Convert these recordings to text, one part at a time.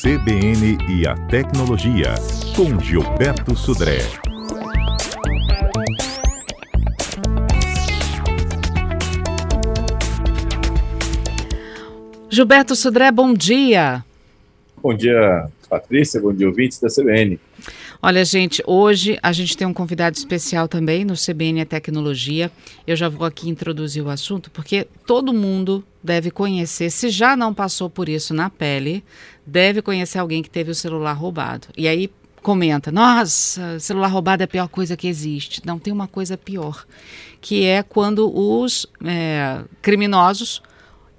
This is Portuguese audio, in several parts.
CBN e a Tecnologia, com Gilberto Sudré. Gilberto Sudré, bom dia. Bom dia, Patrícia, bom dia, ouvintes da CBN. Olha, gente, hoje a gente tem um convidado especial também no CBN Tecnologia. Eu já vou aqui introduzir o assunto, porque todo mundo deve conhecer, se já não passou por isso na pele, deve conhecer alguém que teve o celular roubado. E aí comenta: nossa, celular roubado é a pior coisa que existe. Não, tem uma coisa pior, que é quando os é, criminosos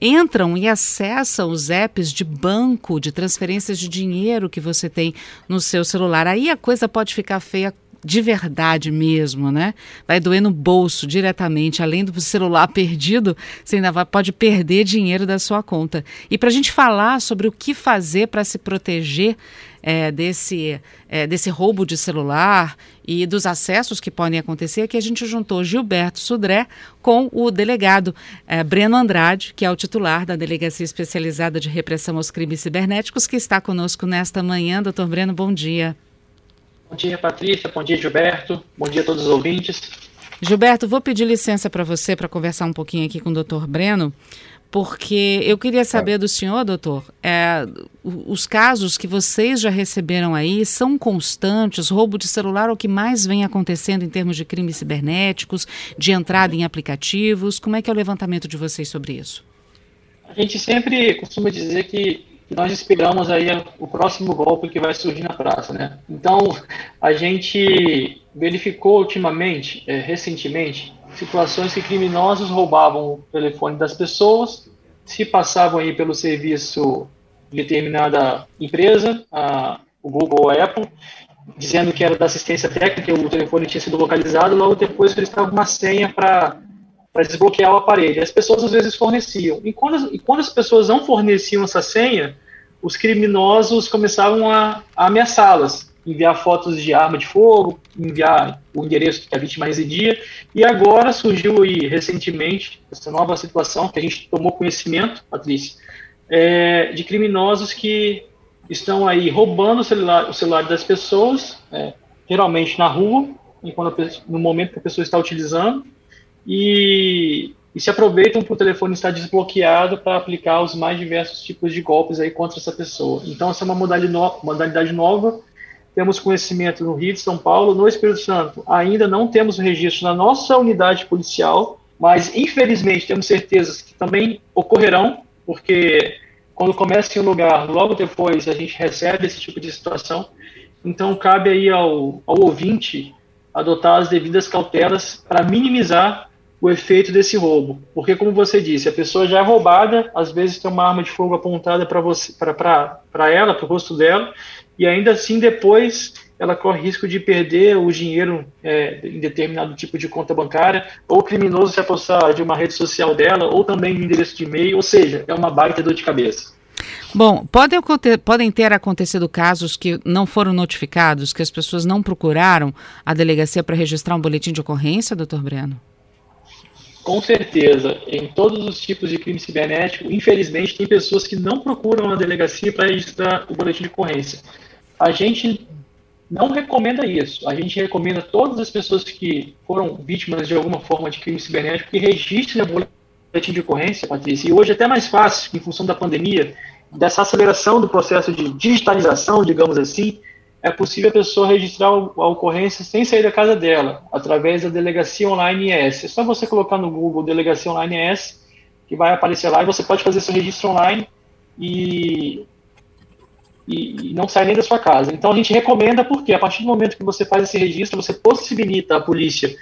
entram e acessam os apps de banco, de transferências de dinheiro que você tem no seu celular. Aí a coisa pode ficar feia de verdade mesmo, né? Vai doer no bolso diretamente, além do celular perdido, você ainda vai, pode perder dinheiro da sua conta. E para a gente falar sobre o que fazer para se proteger é, desse, é, desse roubo de celular e dos acessos que podem acontecer, que a gente juntou Gilberto Sudré com o delegado é, Breno Andrade, que é o titular da Delegacia Especializada de Repressão aos Crimes Cibernéticos, que está conosco nesta manhã. Doutor Breno, bom dia. Bom dia, Patrícia. Bom dia, Gilberto. Bom dia a todos os ouvintes. Gilberto, vou pedir licença para você para conversar um pouquinho aqui com o doutor Breno, porque eu queria saber do senhor, doutor, é, os casos que vocês já receberam aí são constantes? Roubo de celular é o que mais vem acontecendo em termos de crimes cibernéticos, de entrada em aplicativos? Como é que é o levantamento de vocês sobre isso? A gente sempre costuma dizer que nós esperamos aí o próximo golpe que vai surgir na praça, né? Então, a gente verificou ultimamente, é, recentemente, situações que criminosos roubavam o telefone das pessoas, se passavam aí pelo serviço de determinada empresa, a, o Google ou a Apple, dizendo que era da assistência técnica, o telefone tinha sido localizado, logo depois eles estavam uma senha para desbloquear o aparelho. As pessoas às vezes forneciam. E quando, e quando as pessoas não forneciam essa senha, os criminosos começavam a, a ameaçá-las enviar fotos de arma de fogo, enviar o endereço que a vítima residia. E agora surgiu aí, recentemente, essa nova situação que a gente tomou conhecimento, Patrícia, é, de criminosos que estão aí roubando o celular, o celular das pessoas, é, geralmente na rua, no momento que a pessoa está utilizando, e, e se aproveitam para o telefone estar desbloqueado para aplicar os mais diversos tipos de golpes aí contra essa pessoa. Então, essa é uma modalidade, no, modalidade nova temos conhecimento no Rio de São Paulo, no Espírito Santo, ainda não temos registro na nossa unidade policial, mas infelizmente temos certezas que também ocorrerão, porque quando começa em um lugar, logo depois a gente recebe esse tipo de situação. Então cabe aí ao, ao ouvinte adotar as devidas cautelas para minimizar o efeito desse roubo. Porque, como você disse, a pessoa já é roubada, às vezes tem uma arma de fogo apontada para ela, para o rosto dela, e ainda assim depois ela corre risco de perder o dinheiro é, em determinado tipo de conta bancária, ou o criminoso se apossar de uma rede social dela, ou também de endereço de e-mail, ou seja, é uma baita dor de cabeça. Bom, podem ter acontecido casos que não foram notificados, que as pessoas não procuraram a delegacia para registrar um boletim de ocorrência, doutor Breno? Com certeza, em todos os tipos de crime cibernético, infelizmente, tem pessoas que não procuram a delegacia para registrar o boletim de ocorrência. A gente não recomenda isso. A gente recomenda todas as pessoas que foram vítimas de alguma forma de crime cibernético que registrem o boletim de ocorrência, Patrícia. E hoje é até mais fácil, em função da pandemia, dessa aceleração do processo de digitalização, digamos assim, é possível a pessoa registrar a ocorrência sem sair da casa dela, através da Delegacia Online ES. É só você colocar no Google Delegacia Online ES, que vai aparecer lá, e você pode fazer seu registro online e e, não sai nem da sua casa. Então a gente recomenda porque a partir do momento que você faz esse registro, você possibilita a polícia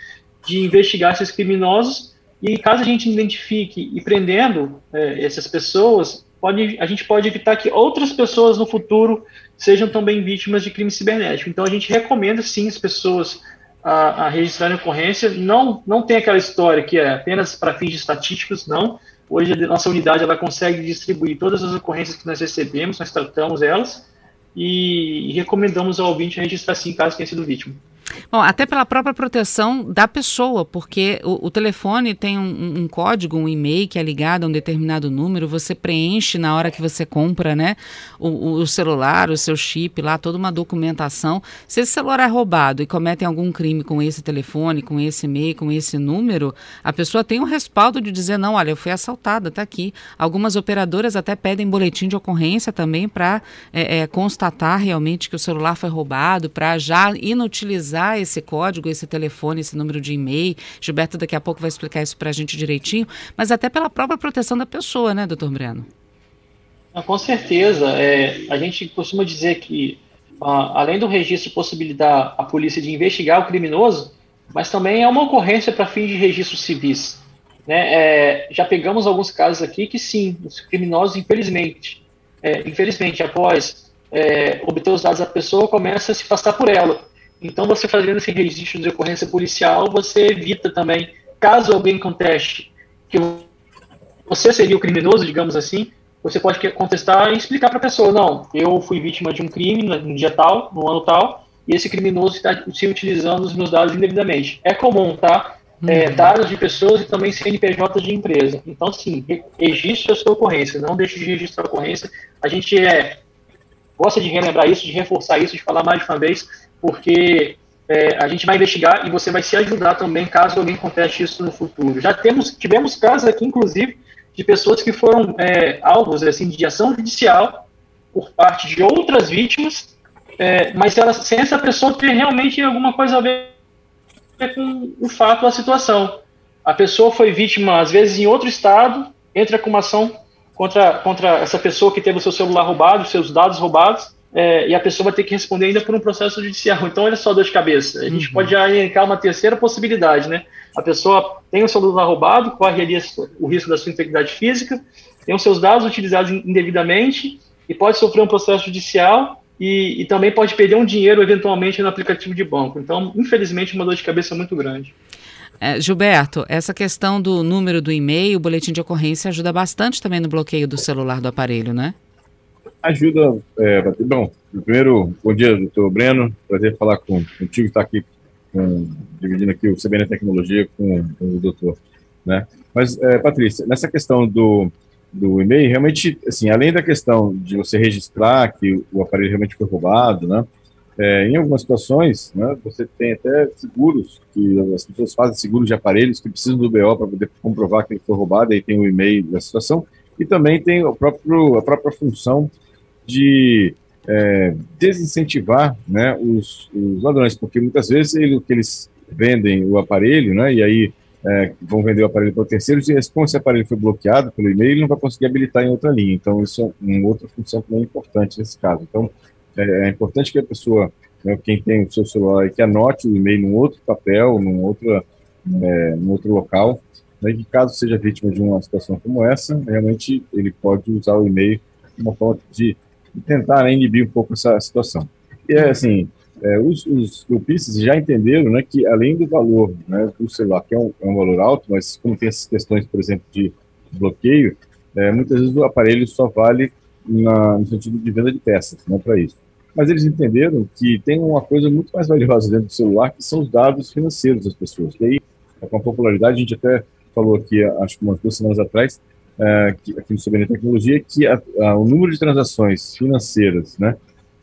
de investigar esses criminosos e caso a gente identifique e prendendo é, essas pessoas, pode, a gente pode evitar que outras pessoas no futuro sejam também vítimas de crime cibernético. Então a gente recomenda sim as pessoas a, a registrarem ocorrência. Não, não tem aquela história que é apenas para fins estatísticos, não. Hoje a nossa unidade ela consegue distribuir todas as ocorrências que nós recebemos, nós tratamos elas e, e recomendamos ao ouvinte registrar sim caso tenha sido vítima. Bom, até pela própria proteção da pessoa, porque o, o telefone tem um, um, código, um e-mail que é ligado a um determinado número, você preenche na hora que você compra, né? O, o celular, o seu chip lá, toda uma documentação. Se esse celular é roubado e cometem algum crime com esse telefone, com esse e-mail, com esse número, a pessoa tem um respaldo de dizer, não, olha, eu fui assaltada, tá aqui. Algumas operadoras até pedem boletim de ocorrência também para é, é, constatar realmente que o celular foi roubado, para já inutilizar esse código, esse telefone, esse número de e-mail. Gilberto daqui a pouco vai explicar isso para a gente direitinho, mas até pela própria proteção da pessoa, né, doutor Breno? Ah, com certeza. É, a gente costuma dizer que, ah, além do registro possibilitar a polícia de investigar o criminoso, mas também é uma ocorrência para fim de registros civis. Né? É, já pegamos alguns casos aqui que sim, os criminosos, infelizmente, é, infelizmente, após é, obter os dados da pessoa, começa a se passar por ela. Então, você fazendo esse registro de ocorrência policial, você evita também, caso alguém conteste que você seria o criminoso, digamos assim, você pode contestar e explicar para a pessoa, não, eu fui vítima de um crime no dia tal, no ano tal, e esse criminoso está se utilizando os meus dados indevidamente. É comum, tá? É, uhum. dados de pessoas e também CNPJ de empresa. Então, sim, registre a sua ocorrência, não deixe de registrar a ocorrência. A gente é, gosta de relembrar isso, de reforçar isso, de falar mais de uma vez, porque é, a gente vai investigar e você vai se ajudar também caso alguém conteste isso no futuro. Já temos, tivemos casos aqui, inclusive, de pessoas que foram é, alvos assim, de ação judicial por parte de outras vítimas, é, mas ela, sem essa pessoa ter realmente alguma coisa a ver com o fato da situação. A pessoa foi vítima, às vezes, em outro estado, entra com uma ação contra, contra essa pessoa que teve o seu celular roubado, seus dados roubados, é, e a pessoa vai ter que responder ainda por um processo judicial. Então, olha só dor de cabeça. A gente uhum. pode já elencar uma terceira possibilidade, né? A pessoa tem o celular roubado, corre ali o risco da sua integridade física, tem os seus dados utilizados indevidamente e pode sofrer um processo judicial e, e, também pode perder um dinheiro eventualmente no aplicativo de banco. Então, infelizmente, uma dor de cabeça muito grande. É, Gilberto, essa questão do número do e-mail, o boletim de ocorrência ajuda bastante também no bloqueio do celular do aparelho, né? Ajuda, é, bom, primeiro, bom dia, doutor Breno, prazer falar com, contigo, estar aqui com, dividindo aqui o CBN Tecnologia com, com o doutor, né? Mas, é, Patrícia, nessa questão do, do e-mail, realmente, assim, além da questão de você registrar que o aparelho realmente foi roubado, né? É, em algumas situações, né, você tem até seguros, que as pessoas fazem seguros de aparelhos que precisam do BO para poder comprovar que ele foi roubado, aí tem o e-mail da situação, e também tem o próprio, a própria função de é, desincentivar né, os, os, ladrões, porque muitas vezes ele, que eles vendem o aparelho, né, e aí é, vão vender o aparelho para terceiros, e como esse aparelho foi bloqueado pelo e-mail, ele não vai conseguir habilitar em outra linha. Então, isso é uma outra função também importante nesse caso. Então, é, é importante que a pessoa, né, quem tem o seu celular, que anote o e-mail num outro papel, num outro, é, num outro local, né, que caso seja vítima de uma situação como essa, realmente ele pode usar o e-mail como forma de tentar né, inibir um pouco essa situação. E é assim, é, os, os golpistas já entenderam né, que além do valor né, do celular, que é um, é um, valor alto, mas como tem essas questões, por exemplo, de bloqueio, é, muitas vezes o aparelho só vale na, no sentido de venda de peças, não para isso. Mas eles entenderam que tem uma coisa muito mais valiosa dentro do celular, que são os dados financeiros das pessoas. E aí, com a popularidade, a gente até falou aqui, acho que umas duas semanas atrás, é, aqui no Soberania Tecnologia, que a, a, o número de transações financeiras né,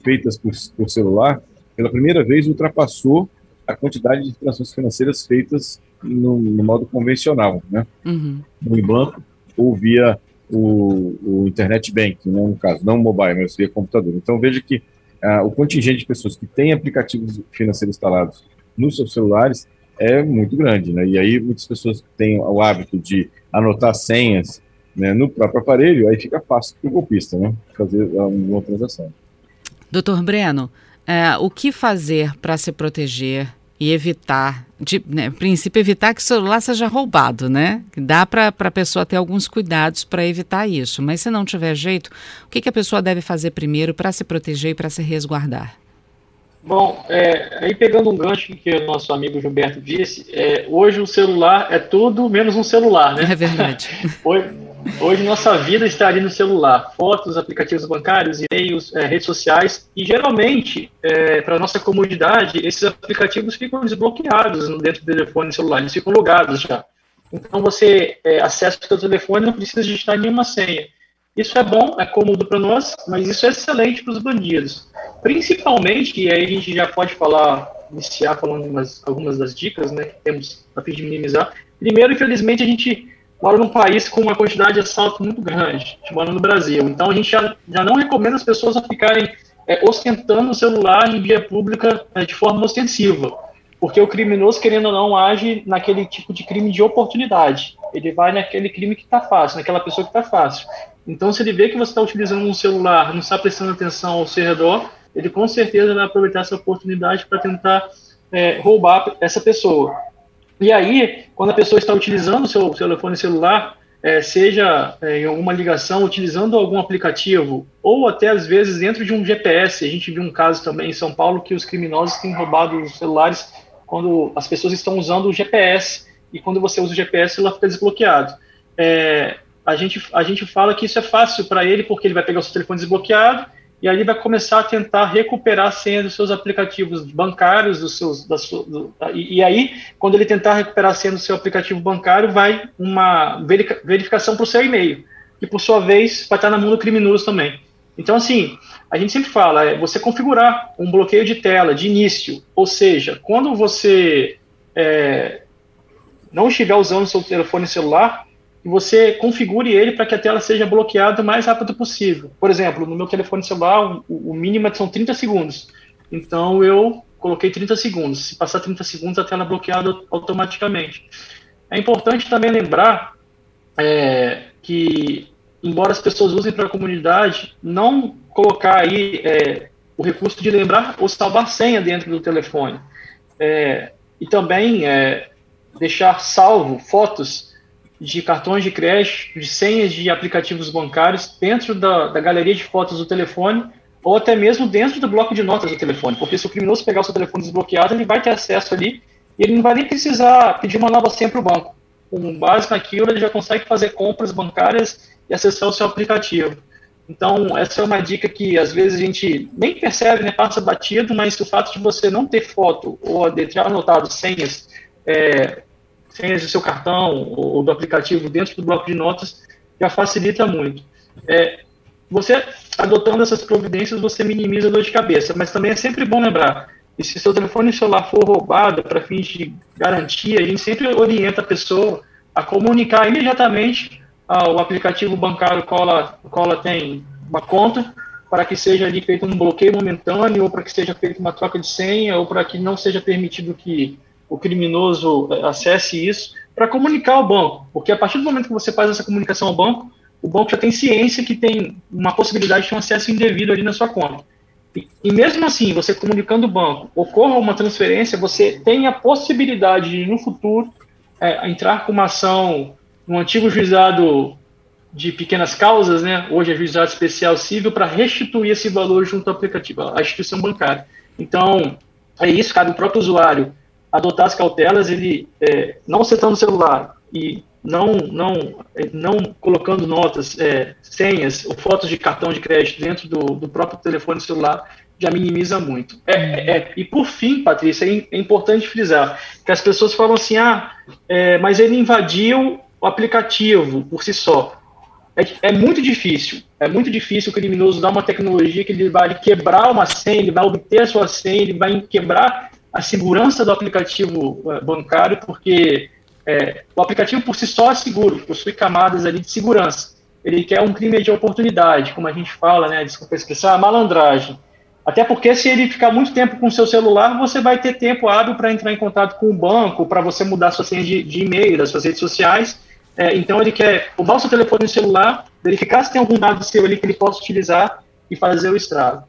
feitas por, por celular pela primeira vez, ultrapassou a quantidade de transações financeiras feitas no, no modo convencional, né? Uhum. No banco ou via o, o, internet banking, né, no caso, não mobile, mas via computador. Então veja que ah, o contingente de pessoas que têm aplicativos financeiros instalados nos seus celulares é muito grande, né? E aí muitas pessoas têm o hábito de anotar senhas né, no próprio aparelho, aí fica fácil para o golpista, né? Fazer uma transação. Doutor Breno, é, o que fazer para se proteger e evitar, de, né, princípio, evitar que o celular seja roubado, né? Dá para a pessoa ter alguns cuidados para evitar isso, mas se não tiver jeito, o que, que a pessoa deve fazer primeiro para se proteger e para se resguardar? Bom, é, aí pegando um gancho que o nosso amigo Gilberto disse, é, hoje o celular é tudo menos um celular, né? É verdade. hoje, Hoje nossa vida está ali no celular. Fotos, aplicativos bancários, e-mails, é, redes sociais. E geralmente, é, para nossa comodidade, esses aplicativos ficam desbloqueados dentro do telefone celular. Eles ficam logados já. Então você é, acessa o seu telefone não precisa digitar nenhuma senha. Isso é bom, é cômodo para nós, mas isso é excelente para os bandidos. Principalmente, e aí a gente já pode falar, iniciar falando umas, algumas das dicas né, que temos a fim de minimizar. Primeiro, infelizmente, a gente mora num país com uma quantidade de assalto muito grande, mora no Brasil. Então, a gente já, já não recomenda as pessoas a ficarem é, ostentando o celular em via pública é, de forma ostensiva. Porque o criminoso, querendo ou não, age naquele tipo de crime de oportunidade. Ele vai naquele crime que está fácil, naquela pessoa que está fácil. Então, se ele vê que você está utilizando um celular, não está prestando atenção ao seu redor, ele com certeza vai aproveitar essa oportunidade para tentar é, roubar essa pessoa. E aí, quando a pessoa está utilizando o seu, telefone celular, é, seja é, em alguma ligação, utilizando algum aplicativo, ou até às vezes dentro de um GPS, a gente viu um caso também em São Paulo que os criminosos têm roubado os celulares quando as pessoas estão usando o GPS, e quando você usa o GPS, ela fica desbloqueado. É, a gente, a gente fala que isso é fácil para ele, porque ele vai pegar o seu telefone desbloqueado e aí ele vai começar a tentar recuperar a senha dos seus aplicativos bancários, dos seus, da sua, do, e, e, aí, quando ele tentar recuperar a senha do seu aplicativo bancário, vai uma verificação para o seu e-mail, que por sua vez vai estar na mão do criminoso também. Então, assim, a gente sempre fala, é você configurar um bloqueio de tela de início, ou seja, quando você é, não estiver usando seu telefone celular, e você configure ele para que a tela seja bloqueada o mais rápido possível. Por exemplo, no meu telefone celular, o, o mínimo são 30 segundos. Então eu coloquei 30 segundos. Se passar 30 segundos, a tela é bloqueada automaticamente. É importante também lembrar é, que, embora as pessoas usem para a comunidade, não colocar aí é, o recurso de lembrar ou salvar senha dentro do telefone. É, e também é, deixar salvo fotos de cartões de crédito, de senhas de aplicativos bancários dentro da, da galeria de fotos do telefone ou até mesmo dentro do bloco de notas do telefone, porque se o criminoso pegar o seu telefone desbloqueado, ele vai ter acesso ali e ele não vai nem precisar pedir uma nova senha para o banco. Com base naquilo, ele já consegue fazer compras bancárias e acessar o seu aplicativo. Então, essa é uma dica que às vezes a gente nem percebe, né, passa batido, mas o fato de você não ter foto ou ter anotado senhas é, senhas do seu cartão ou do aplicativo dentro do bloco de notas já facilita muito. É, você adotando essas providências, você minimiza a dor de cabeça, mas também é sempre bom lembrar e se seu telefone celular for roubado para fins de garantia, a gente sempre orienta a pessoa a comunicar imediatamente ao aplicativo bancário qual ela, qual ela tem uma conta, para que seja ali feito um bloqueio momentâneo, ou para que seja feita uma troca de senha, ou para que não seja permitido que o criminoso eh, acesse isso para comunicar ao banco, porque a partir do momento que você faz essa comunicação ao banco, o banco já tem ciência que tem uma possibilidade de um acesso indevido ali na sua conta. E, e mesmo assim, você comunicando o banco, ocorra uma transferência, você tem a possibilidade de, no futuro, é, entrar com uma ação no antigo juizado de pequenas causas, né? hoje é juizado especial civil, para restituir esse valor junto ao aplicativo, à instituição bancária. Então, é isso, cabe o próprio usuário adotar as cautelas, ele é, não setando o celular e não, não, não colocando notas, é, senhas ou fotos de cartão de crédito dentro do, do próprio telefone celular já minimiza muito. É, é, e por fim, Patrícia, é, é, importante frisar que as pessoas falam assim, ah, é, mas ele invadiu o aplicativo por si só. É, é, muito difícil, é muito difícil o criminoso dar uma tecnologia que ele vai quebrar uma senha, ele vai obter a sua senha, ele vai quebrar a segurança do aplicativo eh, bancário, porque é, o aplicativo por si só é seguro, possui camadas ali de segurança. Ele quer um crime de oportunidade, como a gente fala, né? Desculpa a expressão, a malandragem. Até porque se ele ficar muito tempo com o seu celular, você vai ter tempo hábil para entrar em contato com o banco, para você mudar sua senha de, de e-mail, das suas redes sociais. É, então ele quer roubar o seu telefone celular, verificar se tem algum dado seu ali que ele possa utilizar e fazer o estrago.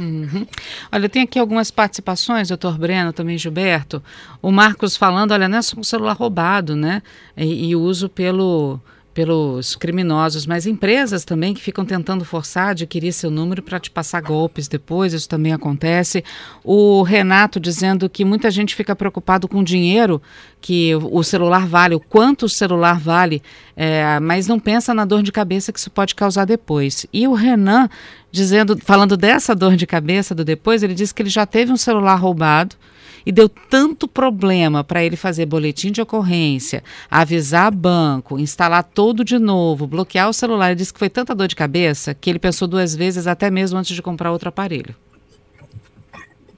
Uhum. Olha, tem aqui algumas participações, doutor Breno, também Gilberto. O Marcos falando, olha, não é só um celular roubado, né? E, e uso pelo pelos criminosos, mas empresas também que ficam tentando forçar adquirir seu número para te passar golpes depois, isso também acontece. O Renato dizendo que muita gente fica preocupado com dinheiro que o celular vale, o quanto o celular vale, é, mas não pensa na dor de cabeça que isso pode causar depois. E o Renan dizendo, falando dessa dor de cabeça do depois, ele disse que ele já teve um celular roubado e deu tanto problema para ele fazer boletim de ocorrência, avisar banco, instalar todo de novo, bloquear o celular. Ele disse que foi tanta dor de cabeça que ele pensou duas vezes, até mesmo antes de comprar outro aparelho.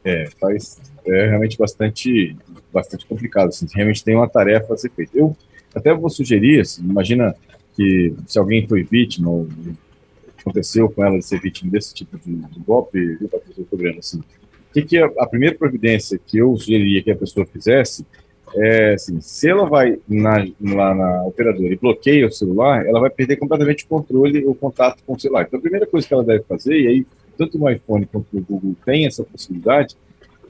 É, faz é realmente bastante, bastante complicado. Assim, realmente tem uma tarefa a ser feita. Eu até vou sugerir, assim, imagina que se alguém foi vítima ou aconteceu com ela de ser vítima desse tipo de, de golpe, viu, Patrícia, assim, que, que a, a, primeira providência que eu sugeriria que a pessoa fizesse é assim, se ela vai na, lá na operadora e bloqueia o celular, ela vai perder completamente o controle, o contato com o celular. Então, a primeira coisa que ela deve fazer, e aí tanto no iPhone quanto no Google tem essa possibilidade,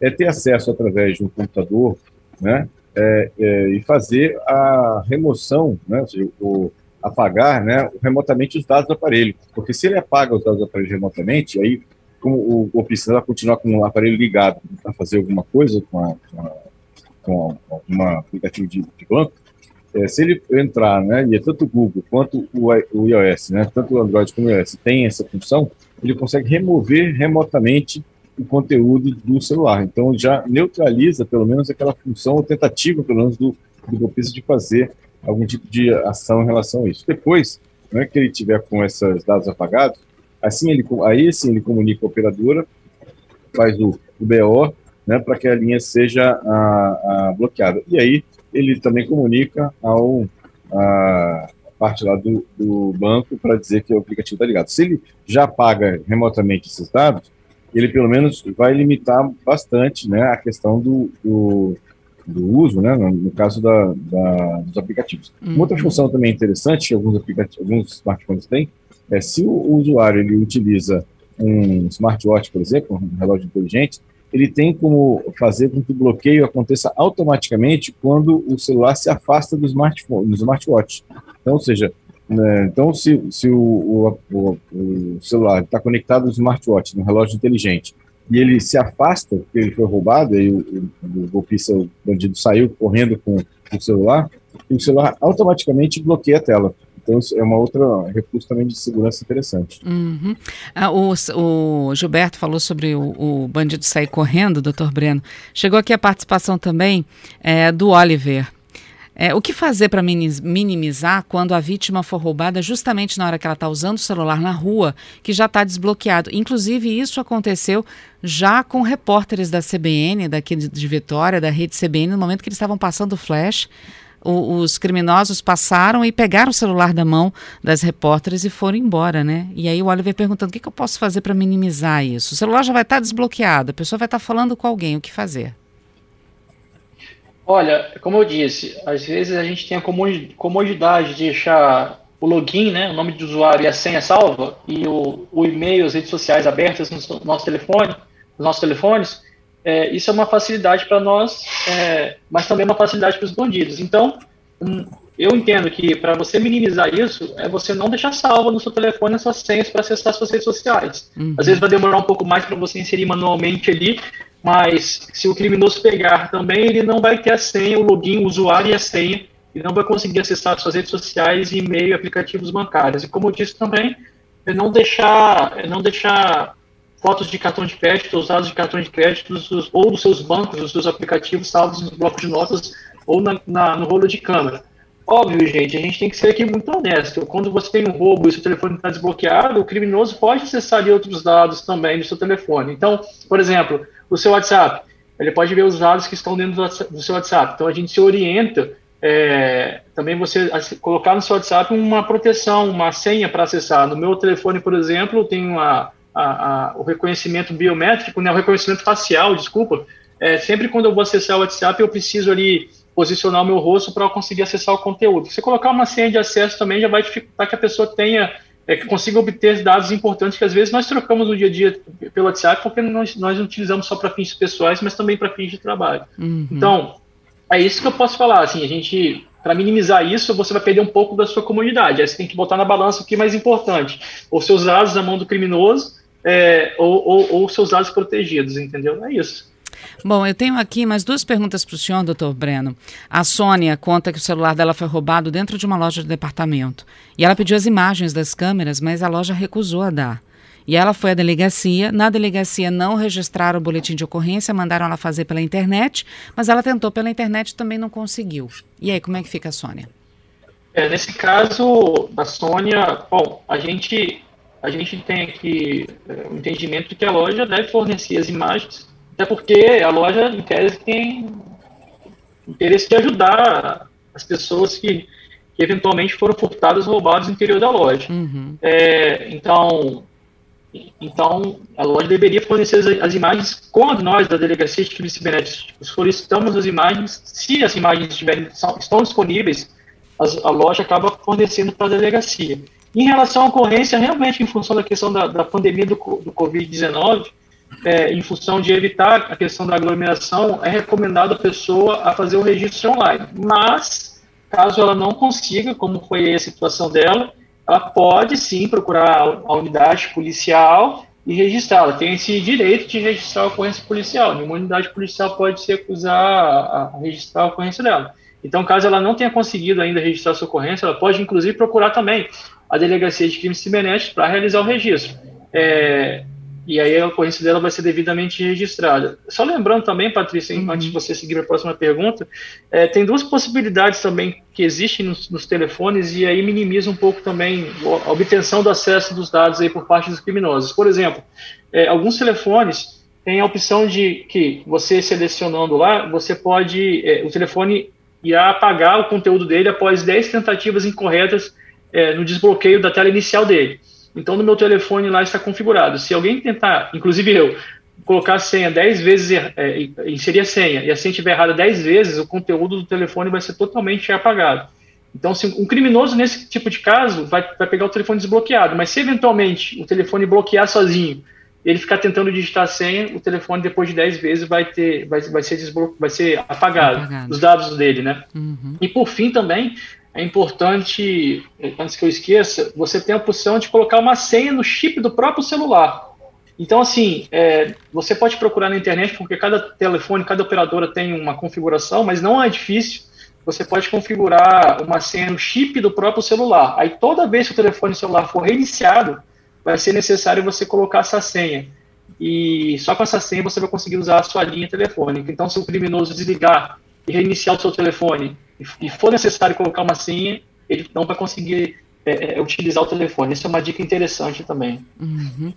é ter acesso através de um computador, né, é, é, e fazer a remoção, né, ou seja, o, apagar, né, remotamente os dados do aparelho, porque se ele apaga os dados do aparelho remotamente, aí como o golpista vai continuar com o aparelho ligado para fazer alguma coisa com, a, com, a, com aplicativo de, de banco, é, se ele entrar, né, e é tanto o Google quanto o, o iOS, né, tanto o Android como o iOS tem essa função, ele consegue remover remotamente o conteúdo do celular. Então já neutraliza pelo menos aquela função ou tentativa pelo menos do, do golpista de fazer algum tipo de ação em relação a isso. Depois, é que ele tiver com esses dados apagados, Assim ele, aí sim ele comunica a operadora, faz o, o BO, né, para que a linha seja a, a, bloqueada. E aí ele também comunica ao a parte lá do, do banco para dizer que o aplicativo está ligado. Se ele já paga remotamente esses dados, ele pelo menos vai limitar bastante né, a questão do, do, do uso, né, no, caso da, da, dos aplicativos. Uhum. Uma outra uhum. função também interessante que alguns, aplicativos, alguns smartphones têm é, se o usuário ele utiliza um smartwatch, por exemplo, um relógio inteligente, ele tem como fazer com que o bloqueio aconteça automaticamente quando o celular se afasta do smartphone, do smartwatch. Então, ou seja, né, então se, se o, o, o, o celular está conectado ao smartwatch, no relógio inteligente, e ele se afasta, porque ele foi roubado, e o, o, golpista, o bandido saiu correndo com o celular, o celular automaticamente bloqueia a tela. Então, é uma outra recurso também de segurança interessante. Uhum. Ah, o, o, Gilberto falou sobre o, o, bandido sair correndo, doutor Breno. Chegou aqui a participação também é, do Oliver. É, o que fazer para minimizar quando a vítima for roubada justamente na hora que ela está usando o celular na rua, que já está desbloqueado? Inclusive, isso aconteceu já com repórteres da CBN, daqui de Vitória, da rede CBN, no momento que eles estavam passando flash o, os criminosos passaram e pegaram o celular da mão das repórteres e foram embora, né? E aí o Oliver perguntando o que, que eu posso fazer para minimizar isso. O celular já vai estar tá desbloqueado, a pessoa vai estar tá falando com alguém, o que fazer? Olha, como eu disse, às vezes a gente tem a comodidade de deixar o login, né, o nome de usuário e a senha salva, e o, o e-mail, as redes sociais abertas no nosso telefone, nos nossos telefones, é, isso é uma facilidade para nós, é, mas também é uma facilidade para os bandidos. Então, um, eu entendo que para você minimizar isso, é você não deixar salvo no seu telefone as suas senhas para acessar suas redes sociais. Uhum. Às vezes vai demorar um pouco mais para você inserir manualmente ali, mas se o criminoso pegar também, ele não vai ter a senha, o login, o usuário e a senha, e não vai conseguir acessar suas redes sociais, e-mail, aplicativos bancários. E como eu disse também, é não deixar, é não deixar fotos de cartão de crédito, usados de cartão de crédito ou dos seus bancos, dos seus aplicativos salvos no bloco de notas ou na, na, no rolo de câmera. Óbvio, gente, a gente tem que ser aqui muito honesto. Quando você tem um roubo e seu telefone está desbloqueado, o criminoso pode acessar outros dados também do seu telefone. Então, por exemplo, o seu WhatsApp, ele pode ver os dados que estão dentro do seu WhatsApp. Então, a gente se orienta é, também você colocar no seu WhatsApp uma proteção, uma senha para acessar. No meu telefone, por exemplo, tem a, a, o reconhecimento biométrico, né, o reconhecimento facial, desculpa, é, sempre quando eu vou acessar o WhatsApp, eu preciso ali posicionar o meu rosto para conseguir acessar o conteúdo. Se colocar uma senha de acesso também já vai dificultar que a pessoa tenha, é, que consiga obter dados importantes que às vezes nós trocamos no dia a dia pelo WhatsApp, porque nós, nós utilizamos só para fins pessoais, mas também para fins de trabalho. Uhum. Então, é isso que eu posso falar. Assim, a gente para minimizar isso, você vai perder um pouco da sua comunidade. Aí você tem que botar na balança o que é mais importante: os seus dados na mão do criminoso é, ou, ou, ou seus dados protegidos, entendeu? É isso. Bom, eu tenho aqui mais duas perguntas para o senhor, doutor Breno. A Sônia conta que o celular dela foi roubado dentro de uma loja de departamento. E ela pediu as imagens das câmeras, mas a loja recusou a dar. E ela foi à delegacia. Na delegacia não registraram o boletim de ocorrência, mandaram ela fazer pela internet, mas ela tentou pela internet e também não conseguiu. E aí, como é que fica a Sônia? É, nesse caso da Sônia, bom, a gente, a gente tem aqui é, o entendimento de que a loja deve fornecer as imagens, até porque a loja, em tese, tem interesse de ajudar as pessoas que, que eventualmente foram furtadas, roubadas no interior da loja. Uhum. É, então, então, a loja deveria fornecer as, as imagens quando nós, da Delegacia de Crimes Cibernéticos, solicitamos as imagens. Se as imagens estiverem, são, estão disponíveis, as, a loja acaba fornecendo para a delegacia. Em relação à ocorrência, realmente, em função da questão da, da pandemia do, do Covid-19, é, em função de evitar a questão da aglomeração, é recomendado a pessoa a fazer o registro online. Mas, caso ela não consiga, como foi a situação dela, ela pode sim procurar a unidade policial e registrar. Ela tem esse direito de registrar a ocorrência policial. Nenhuma unidade policial pode se recusar a, registrar a ocorrência dela. Então, caso ela não tenha conseguido ainda registrar a sua ocorrência, ela pode inclusive procurar também a Delegacia de Crimes Cibernéticos para realizar o registro. É, e aí a ocorrência dela vai ser devidamente registrada. Só lembrando também, Patrícia, uhum. antes de você seguir a próxima pergunta, é, tem duas possibilidades também que existem nos, nos, telefones e aí minimiza um pouco também a obtenção do acesso dos dados aí por parte dos criminosos. Por exemplo, é, alguns telefones têm a opção de que você selecionando lá, você pode, é, o telefone irá apagar o conteúdo dele após 10 tentativas incorretas é, no desbloqueio da tela inicial dele. Então, no meu telefone lá está configurado. Se alguém tentar, inclusive eu, colocar a senha 10 vezes, é, é, inserir a senha, e a senha estiver errada 10 vezes, o conteúdo do telefone vai ser totalmente apagado. Então, um criminoso nesse tipo de caso vai, vai pegar o telefone desbloqueado, mas se eventualmente o telefone bloquear sozinho, ele ficar tentando digitar a senha, o telefone depois de 10 vezes vai ter, vai, vai ser desbloque, vai ser apagado, apagado, os dados dele, né? Uhum. E por fim também, é importante, antes que eu esqueça, você tem a opção de colocar uma senha no chip do próprio celular. Então, assim, é, você pode procurar na internet, porque cada telefone, cada operadora tem uma configuração, mas não é difícil. Você pode configurar uma senha no chip do próprio celular. Aí, toda vez que o telefone celular for reiniciado, vai ser necessário você colocar essa senha. E só com essa senha você vai conseguir usar a sua linha telefônica. Então, se o criminoso desligar e reiniciar o seu telefone e for necessário colocar uma senha, ele não vai conseguir é, é, utilizar o telefone. Isso é uma dica interessante também. Uhum.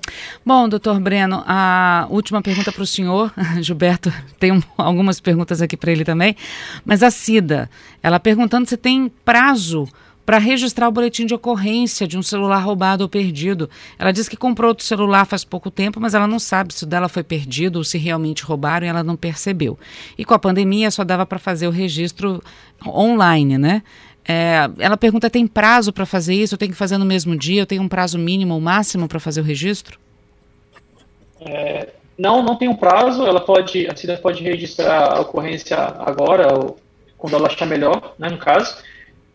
Bom, doutor Breno, a última pergunta para o senhor. Gilberto tem um, algumas perguntas aqui para ele também. Mas a Cida, ela perguntando se tem prazo para registrar o boletim de ocorrência de um celular roubado ou perdido. Ela diz que comprou outro celular faz pouco tempo, mas ela não sabe se o dela foi perdido ou se realmente roubaram e ela não percebeu. E com a pandemia só dava para fazer o registro online, né? É, ela pergunta: tem prazo para fazer isso? Eu tenho que fazer no mesmo dia? Eu tenho um prazo mínimo ou máximo para fazer o registro? É, não, não tem um prazo. Ela pode, a cidade pode registrar a ocorrência agora, ou quando ela achar melhor, né, no caso.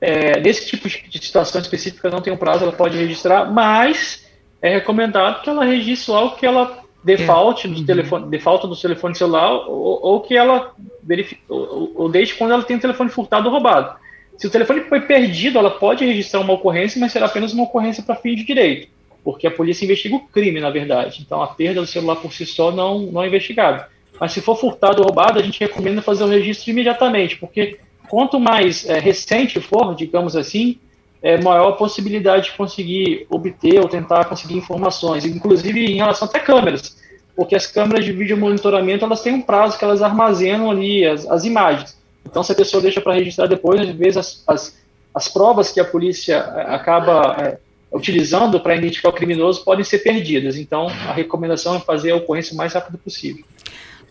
É, nesse tipo de situação específica não tem um prazo, ela pode registrar, mas é recomendado que ela registre algo que ela default no uhum. telefone, default no telefone celular ou, ou que ela verifique, ou, ou desde quando ela tem o telefone furtado ou roubado. Se o telefone foi perdido, ela pode registrar uma ocorrência, mas será apenas uma ocorrência para fim de direito, porque a polícia investiga o crime, na verdade. Então a perda do celular por si só não, não é investigada. Mas se for furtado ou roubado, a gente recomenda fazer o registro imediatamente, porque quanto mais é, recente for, digamos assim, é maior a possibilidade de conseguir obter ou tentar conseguir informações, inclusive em relação até câmeras, porque as câmeras de vídeo monitoramento elas têm um prazo que elas armazenam ali as, as imagens. Então, se a pessoa deixa para registrar depois, às vezes as, as, as, provas que a polícia é, acaba é, utilizando para identificar o criminoso podem ser perdidas. Então, a recomendação é fazer a ocorrência o mais rápido possível.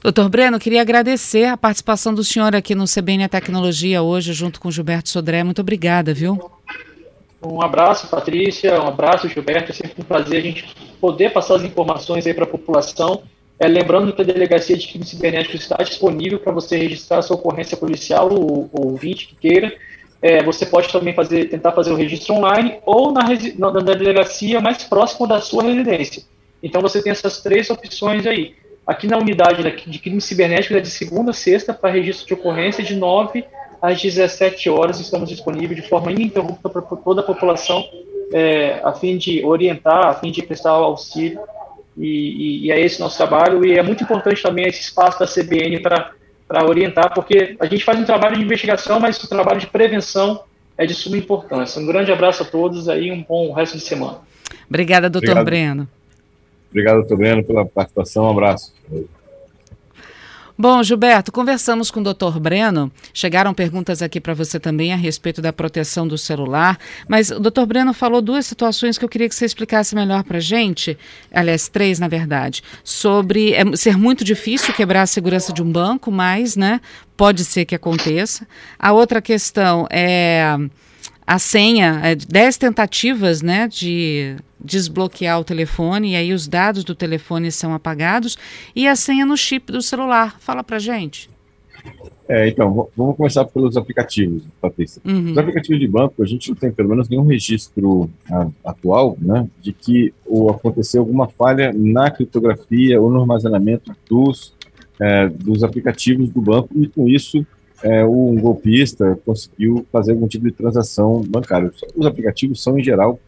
Doutor Breno, queria agradecer a participação do senhor aqui no CBN Tecnologia hoje, junto com Gilberto Sodré. Muito obrigada, viu? Um abraço, Patrícia, um abraço, Gilberto. É sempre um prazer a gente poder passar as informações aí para a população. É, lembrando que a Delegacia de Crimes Cibernéticos está disponível para você registrar sua ocorrência policial, o ouvinte que queira. é, você pode também fazer, tentar fazer o registro online ou na, na, na delegacia mais próxima da sua residência. Então você tem essas três opções aí. Aqui na unidade de crime cibernético é de segunda a sexta para registro de ocorrência de 9 às 17 horas. Estamos disponíveis de forma ininterrupta para toda a população, é, a fim de orientar, a fim de prestar auxílio. E, e, e é esse nosso trabalho. E é muito importante também esse espaço da CBN para para orientar, porque a gente faz um trabalho de investigação, mas o trabalho de prevenção é de suma importância. Um grande abraço a todos aí, um bom resto de semana. Obrigada, doutor Obrigado. Breno. Obrigado, doutor Breno, pela participação. Um abraço. Bom, Gilberto, conversamos com o Dr. Breno. Chegaram perguntas aqui para você também a respeito da proteção do celular, mas o Dr. Breno falou duas situações que eu queria que você explicasse melhor para gente, aliás, três na verdade, sobre é, ser muito difícil quebrar a segurança de um banco, mas, né, pode ser que aconteça. A outra questão é a senha, é, 10 tentativas né, de desbloquear o telefone, e aí os dados do telefone são apagados, e a senha no chip do celular. Fala pra gente. É, então, vamos começar pelos aplicativos, Patrícia. Uhum. Os aplicativos de banco, a gente não tem pelo menos nenhum registro a, atual, né, de que ou aconteceu alguma falha na criptografia ou no armazenamento dos, é, dos aplicativos do banco, e com isso é, um golpista conseguiu fazer algum tipo de transação bancária. Os aplicativos são, em geral,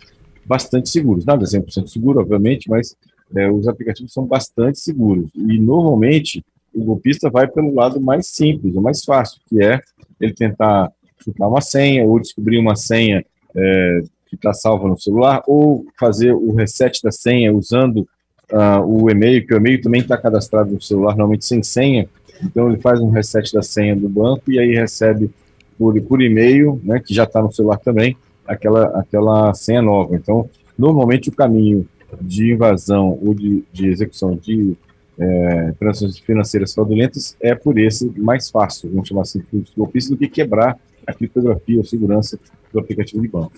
bastante seguros. Nada é 100% seguro, obviamente, mas é, os aplicativos são bastante seguros. E, normalmente, o golpista vai pelo lado mais simples, o mais fácil, que é ele tentar chutar uma senha ou descobrir uma senha é, que está salva no celular, ou fazer o reset da senha usando uh, o e-mail, que o e-mail também está cadastrado no celular, normalmente sem senha, então ele faz um reset da senha do banco e aí recebe por, por e-mail, né, que já está no celular também, aquela, aquela senha nova. Então, normalmente o caminho de invasão ou de, de execução de é, transações financeiras fraudulentas é por esse mais fácil, vamos chamar assim, golpista, do que quebrar a criptografia ou segurança do aplicativo de banco.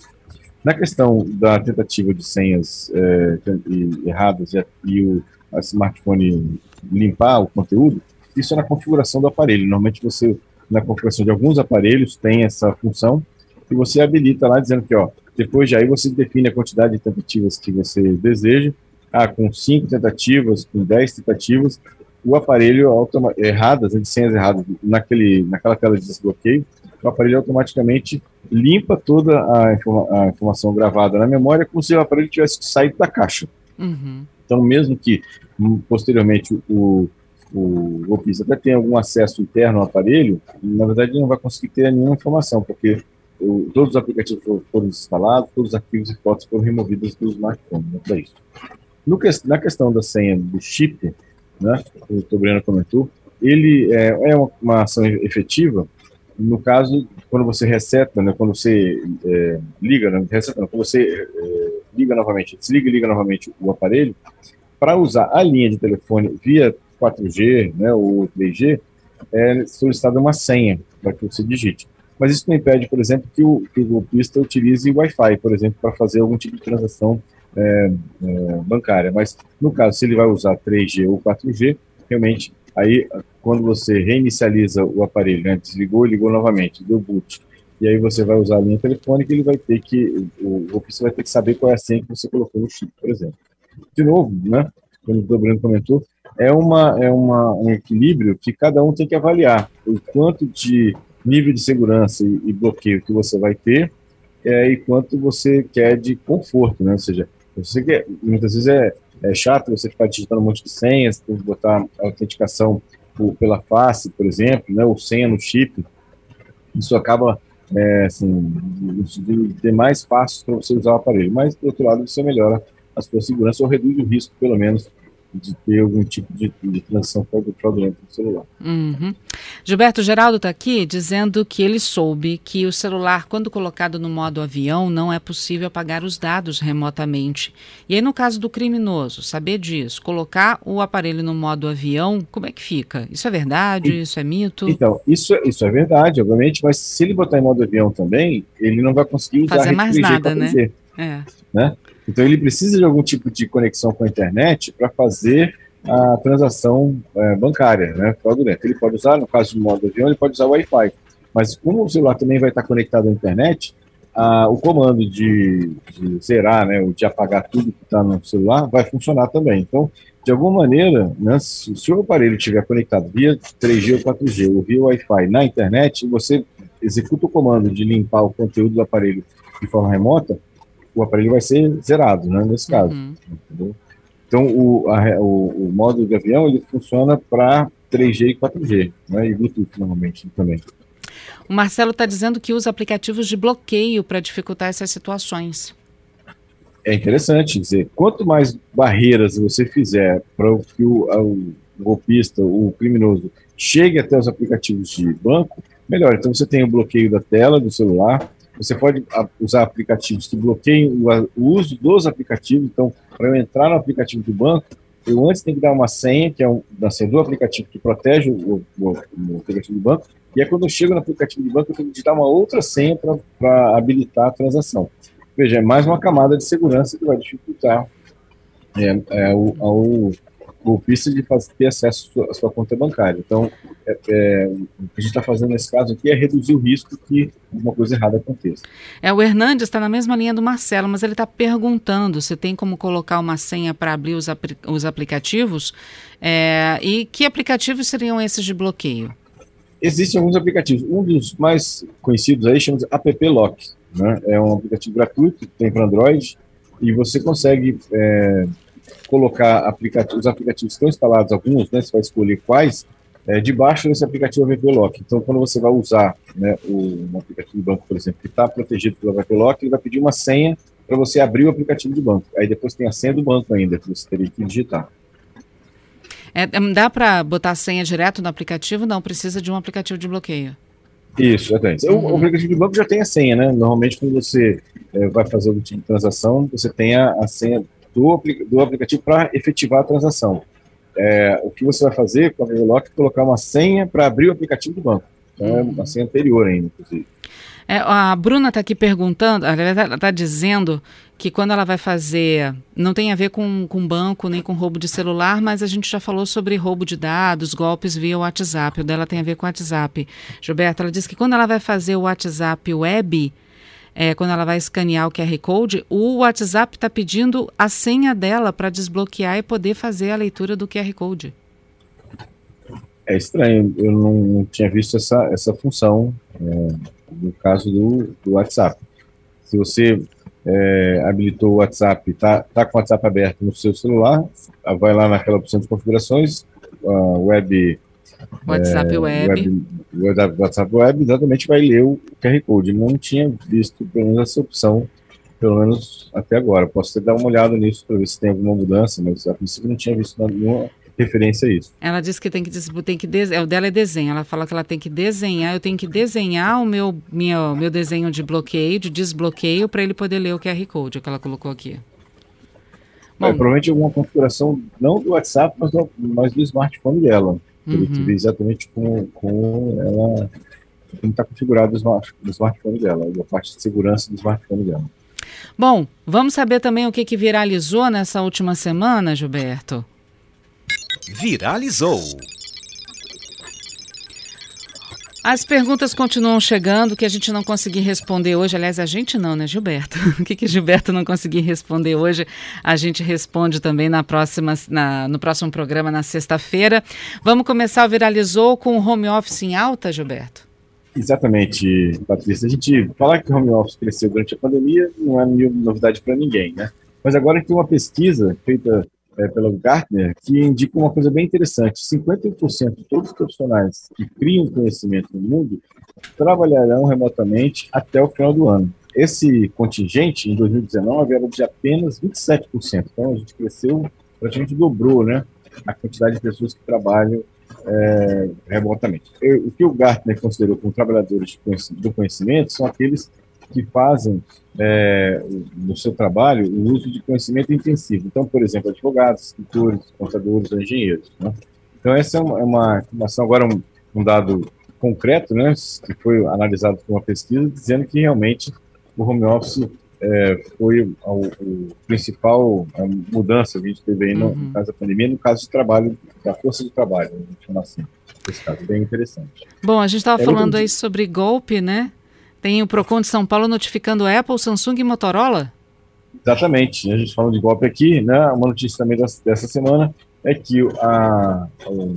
Na questão da tentativa de senhas é, erradas e, e o smartphone limpar o conteúdo, isso é na configuração do aparelho. Normalmente você, na configuração de alguns aparelhos, tem essa função e você habilita lá dizendo que, ó, depois de aí você define a quantidade de tentativas que você deseja. Ah, com cinco tentativas, com dez tentativas, o aparelho erradas, de senhas erradas, naquele, naquela tela de desbloqueio, o aparelho automaticamente limpa toda a, informa a informação gravada na memória como se o aparelho tivesse saído da caixa. Uhum. Então, mesmo que hum, posteriormente o, o golpista até tem algum acesso interno ao aparelho, na verdade não vai conseguir ter nenhuma informação, porque o, todos os aplicativos foram instalados, todos os arquivos e fotos foram removidos do smartphone, para isso. No, na questão da senha do chip, né, o Tobriano comentou, ele é, é uma, uma, ação efetiva no caso quando você reseta, né, quando você é, liga, né, reseta, não, quando você é, liga novamente, desliga e liga novamente o aparelho, para usar a linha de telefone via 4G né, ou 3G, é solicitada uma senha para que você digite. Mas isso não impede, por exemplo, que o, que o golpista utilize Wi-Fi, por exemplo, para fazer algum tipo de transação é, é, bancária. Mas, no caso, se ele vai usar 3G ou 4G, realmente, aí, quando você reinicializa o aparelho, né, desligou ligou novamente, deu boot, e aí você vai usar a linha telefônica, ele vai ter que, o golpista vai ter que saber qual é a senha que você colocou no chip, por exemplo. De novo, né, como o Dobrando comentou, é, uma, é uma, um equilíbrio que cada um tem que avaliar o quanto de nível de segurança e, e bloqueio que você vai ter é, e quanto você quer de conforto, né? Ou seja, você quer, muitas vezes é, é chato você ficar digitando um monte de senhas, tem que botar autenticação por, pela face, por exemplo, né? Ou senha no chip. Isso acaba é, assim, de ter mais passos para você usar o aparelho. Mas, por outro lado, você melhora a sua segurança ou reduz o risco, pelo menos, de ter algum tipo de, de transação fraudulenta no celular. Uhum. Gilberto Geraldo está aqui dizendo que ele soube que o celular, quando colocado no modo avião, não é possível apagar os dados remotamente. E aí, no caso do criminoso, saber disso, colocar o aparelho no modo avião, como é que fica? Isso é verdade? E, isso é mito? Então, isso, é, isso é verdade, obviamente, mas se ele botar em modo avião também, ele não vai conseguir usar Fazer mais nada, né? É. né? Então ele precisa de algum tipo de conexão com a internet para fazer a transação é, bancária, né, fraudulenta. Ele pode usar, no caso do modo avião, ele pode usar o Wi-Fi. Mas como o celular também vai estar conectado à internet, a, o comando de, de, zerar, né, ou de apagar tudo que está no celular, vai funcionar também. Então, de alguma maneira, né, se, o aparelho estiver conectado via 3G ou 4G ou via Wi-Fi na internet, você executa o comando de limpar o conteúdo do aparelho de forma remota, o aparelho vai ser zerado, né, nesse caso. Uhum. Então, o, a, o, o, modo de avião ele funciona para 3G e 4G, né, e Bluetooth normalmente também. O Marcelo está dizendo que usa aplicativos de bloqueio para dificultar essas situações. É interessante dizer, quanto mais barreiras você fizer para que o, o golpista, o criminoso, chegue até os aplicativos de banco, melhor. Então você tem o bloqueio da tela do celular, você pode usar aplicativos que bloqueiem o, uso dos aplicativos. Então, para eu entrar no aplicativo do banco, eu antes tenho que dar uma senha, que é um, da senha do aplicativo que protege o, o, o, aplicativo do banco, e aí quando eu chego no aplicativo do banco, eu tenho que digitar uma outra senha para habilitar a transação. Veja, é mais uma camada de segurança que vai dificultar é, é, o, ao golpista de fazer, ter acesso à sua, à sua conta bancária. Então, é, é, o que a gente está fazendo nesse caso aqui é reduzir o risco que alguma coisa errada aconteça. É, o Hernandes está na mesma linha do Marcelo, mas ele está perguntando se tem como colocar uma senha para abrir os, apl os aplicativos é, e que aplicativos seriam esses de bloqueio? Existem alguns aplicativos. Um dos mais conhecidos aí chama-se App Lock. Né? É um aplicativo gratuito, que tem para Android, e você consegue é, colocar aplicativo, os aplicativos que estão instalados, alguns, né, você vai escolher quais, é, debaixo desse aplicativo VPLock. Então, quando você vai usar né, o, um aplicativo do banco, por exemplo, que está protegido pelo VPLock, ele vai pedir uma senha para você abrir o aplicativo do banco. Aí depois tem a senha do banco ainda, que você teria que digitar. É, é dá para botar a senha direto no aplicativo? Não, precisa de um aplicativo de bloqueio. Isso, exatamente. Uhum. O, aplicativo de banco já tem a senha, né? Normalmente, quando você é, vai fazer o tipo de transação, você tem a, a senha do, do aplicativo para efetivar a transação. É, o que você vai fazer com a Veloc é colocar uma senha para abrir o aplicativo do banco. Então, é uma senha anterior ainda, inclusive. É, a Bruna está aqui perguntando, ela está tá dizendo que quando ela vai fazer, não tem a ver com, com banco nem com roubo de celular, mas a gente já falou sobre roubo de dados, golpes via WhatsApp, o dela tem a ver com WhatsApp. Gilberto, ela disse que quando ela vai fazer o WhatsApp web, é, quando ela vai escanear o QR Code, o WhatsApp está pedindo a senha dela para desbloquear e poder fazer a leitura do QR Code. É estranho, eu não tinha visto essa, essa função é, no caso do, do WhatsApp. Se você é, habilitou o WhatsApp, está tá com o WhatsApp aberto no seu celular, vai lá naquela opção de configurações, web WhatsApp é, Web. web. WhatsApp Web, exatamente, vai ler o QR Code. Não tinha visto, pelo menos, essa opção, pelo menos até agora. Posso ter dar uma olhada nisso para ver se tem alguma mudança, mas a princípio não tinha visto nenhuma referência a isso. Ela disse que tem que, tem que é, o dela é desenho. Ela fala que ela tem que desenhar, eu tenho que desenhar o meu, meu, meu desenho de bloqueio, de desbloqueio, para ele poder ler o QR Code que ela colocou aqui. Bom, é, provavelmente alguma configuração, não do WhatsApp, mas do, mas do smartphone dela. Uhum. exatamente como, como ela como está configurado o smart, smartphone dela, a parte de segurança do smartphone dela. Bom, vamos saber também o que, que viralizou nessa última semana, Gilberto? Viralizou. As perguntas continuam chegando que a gente não conseguiu responder hoje. Aliás, a gente não, né, Gilberto? o que, que Gilberto não conseguiu responder hoje, a gente responde também na próxima, na, no próximo programa, na sexta-feira. Vamos começar o Viralizou com o home office em alta, Gilberto? Exatamente, Patrícia. A gente falar que o home office cresceu durante a pandemia não é novidade para ninguém, né? Mas agora tem uma pesquisa feita é, pela Gartner, que indica uma coisa bem interessante: 51% de todos os profissionais que criam conhecimento no mundo trabalharão remotamente até o final do ano. Esse contingente, em 2019, era de apenas 27%. Então, a gente cresceu, praticamente dobrou né, a quantidade de pessoas que trabalham é, remotamente. O que o Gartner considerou como trabalhadores do conhecimento são aqueles que fazem é, no seu trabalho o uso de conhecimento intensivo. Então, por exemplo, advogados, escritores, contadores, engenheiros. Né? Então, essa é uma, é uma informação, agora um, um, dado concreto, né, que foi analisado por uma pesquisa, dizendo que realmente o home office é, foi a, o principal a mudança que a gente teve aí no, uhum. no, caso da pandemia, no caso do trabalho, da força de trabalho, vamos chamar assim. esse caso, bem interessante. Bom, a gente estava é, falando aí sobre golpe, né? Tem o PROCON de São Paulo notificando Apple, Samsung e Motorola? Exatamente. A gente falando de golpe aqui, né? Uma notícia também dessa semana é que a, o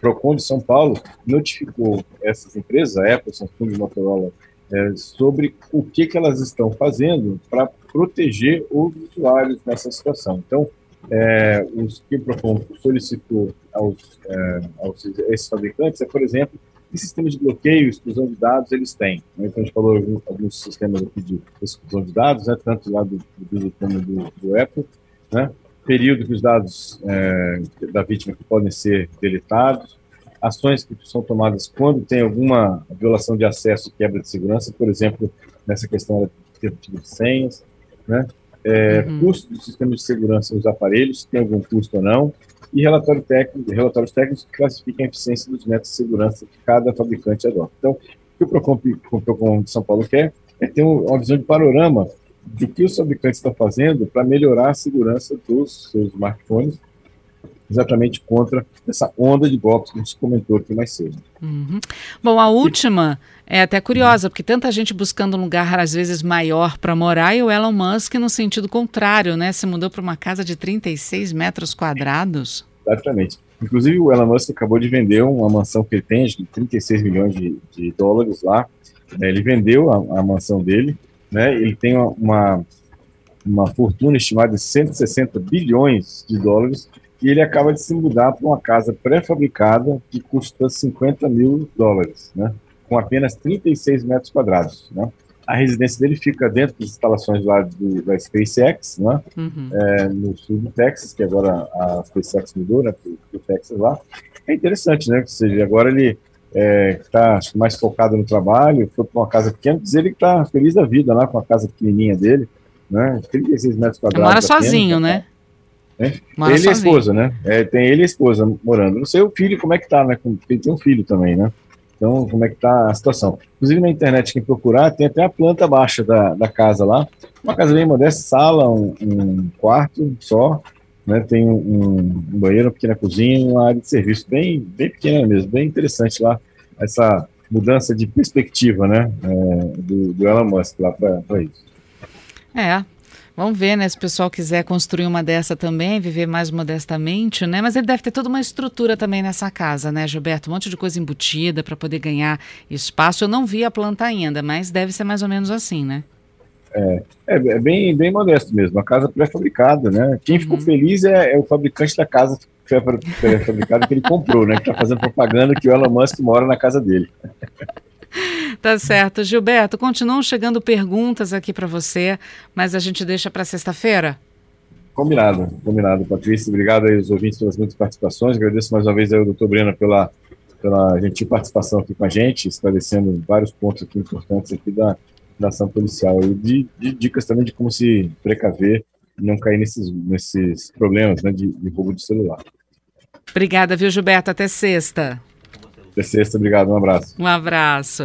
PROCON de São Paulo notificou essas empresas, Apple, Samsung e Motorola, é, sobre o que, que elas estão fazendo para proteger os usuários nessa situação. Então, é, os que o PROCON solicitou aos, é, aos esses fabricantes é, por exemplo, que sistemas de bloqueio, exclusão de dados eles têm? Né? Então, a gente falou alguns, sistemas aqui de exclusão de dados, né? tanto lá do Google como do, do Apple, né? período que os dados é, da vítima que podem ser deletados, ações que são tomadas quando tem alguma violação de acesso, quebra de segurança, por exemplo, nessa questão de de senhas, né? É, uhum. Custo do sistema de segurança dos aparelhos, se tem algum custo ou não, e relatório técnico, relatórios técnicos que classificam a eficiência dos métodos de segurança que cada fabricante adota. Então, o que o Procon, o Procon de São Paulo quer é ter uma visão de panorama do que os fabricantes estão fazendo para melhorar a segurança dos seus smartphones, exatamente contra essa onda de golpes que a gente comentou aqui mais cedo. Uhum. Bom, a última é até curiosa, porque tanta gente buscando um lugar às vezes maior para morar e o Elon Musk no sentido contrário, né? Se mudou para uma casa de 36 metros quadrados. Exatamente. Inclusive o Elon Musk acabou de vender uma mansão que ele tem, de 36 milhões de, de dólares lá. Né? Ele vendeu a, a, mansão dele, né? Ele tem uma, uma fortuna estimada de 160 bilhões de dólares e ele acaba de se mudar para uma casa pré-fabricada que custa 50 mil dólares, né? com apenas 36 metros quadrados. Né? A residência dele fica dentro das instalações lá do, da SpaceX, né? Uhum. É, no sul do Texas, que agora a SpaceX mudou né, para o Texas lá. É interessante, né? Ou seja, agora ele está é, mais focado no trabalho, foi para uma casa pequena, diz ele que está feliz da vida lá com a casa pequenininha dele, né? 36 metros quadrados. Mora sozinho, né? Né? Ele e a esposa, né? É, tem ele e a esposa morando. Não sei o filho como é que tá, né? Ele tem um filho também, né? Então, como é que tá a situação? Inclusive na internet, quem procurar, tem até a planta baixa da, da casa lá. Uma casa bem modesta, sala, um, um quarto só, né? Tem um, um, banheiro, uma pequena cozinha uma área de serviço bem, bem pequena mesmo, bem interessante lá, essa mudança de perspectiva, né? É, do, do Elon Musk lá para isso. É, Vamos ver, né? Se o pessoal quiser construir uma dessa também, viver mais modestamente, né? Mas ele deve ter toda uma estrutura também nessa casa, né, Gilberto? Um monte de coisa embutida para poder ganhar espaço. Eu não vi a planta ainda, mas deve ser mais ou menos assim, né? É, é, é bem, bem modesto mesmo, a casa pré-fabricada, né? Quem ficou uhum. feliz é, é, o fabricante da casa pré-fabricada que ele comprou, né? Que está fazendo propaganda que o Elon Musk mora na casa dele. Tá certo. Gilberto, continuam chegando perguntas aqui para você, mas a gente deixa para sexta-feira? Combinado, combinado, Patrícia. Obrigado aí aos ouvintes pelas muitas participações. Agradeço mais uma vez ao doutor Breno pela, pela gentil participação aqui com a gente, esclarecendo vários pontos aqui importantes aqui da, da ação policial e de, de dicas também de como se precaver e não cair nesses, nesses problemas né, de, de roubo de celular. Obrigada, viu, Gilberto? Até sexta. Até sexta, obrigado, um abraço. Um abraço.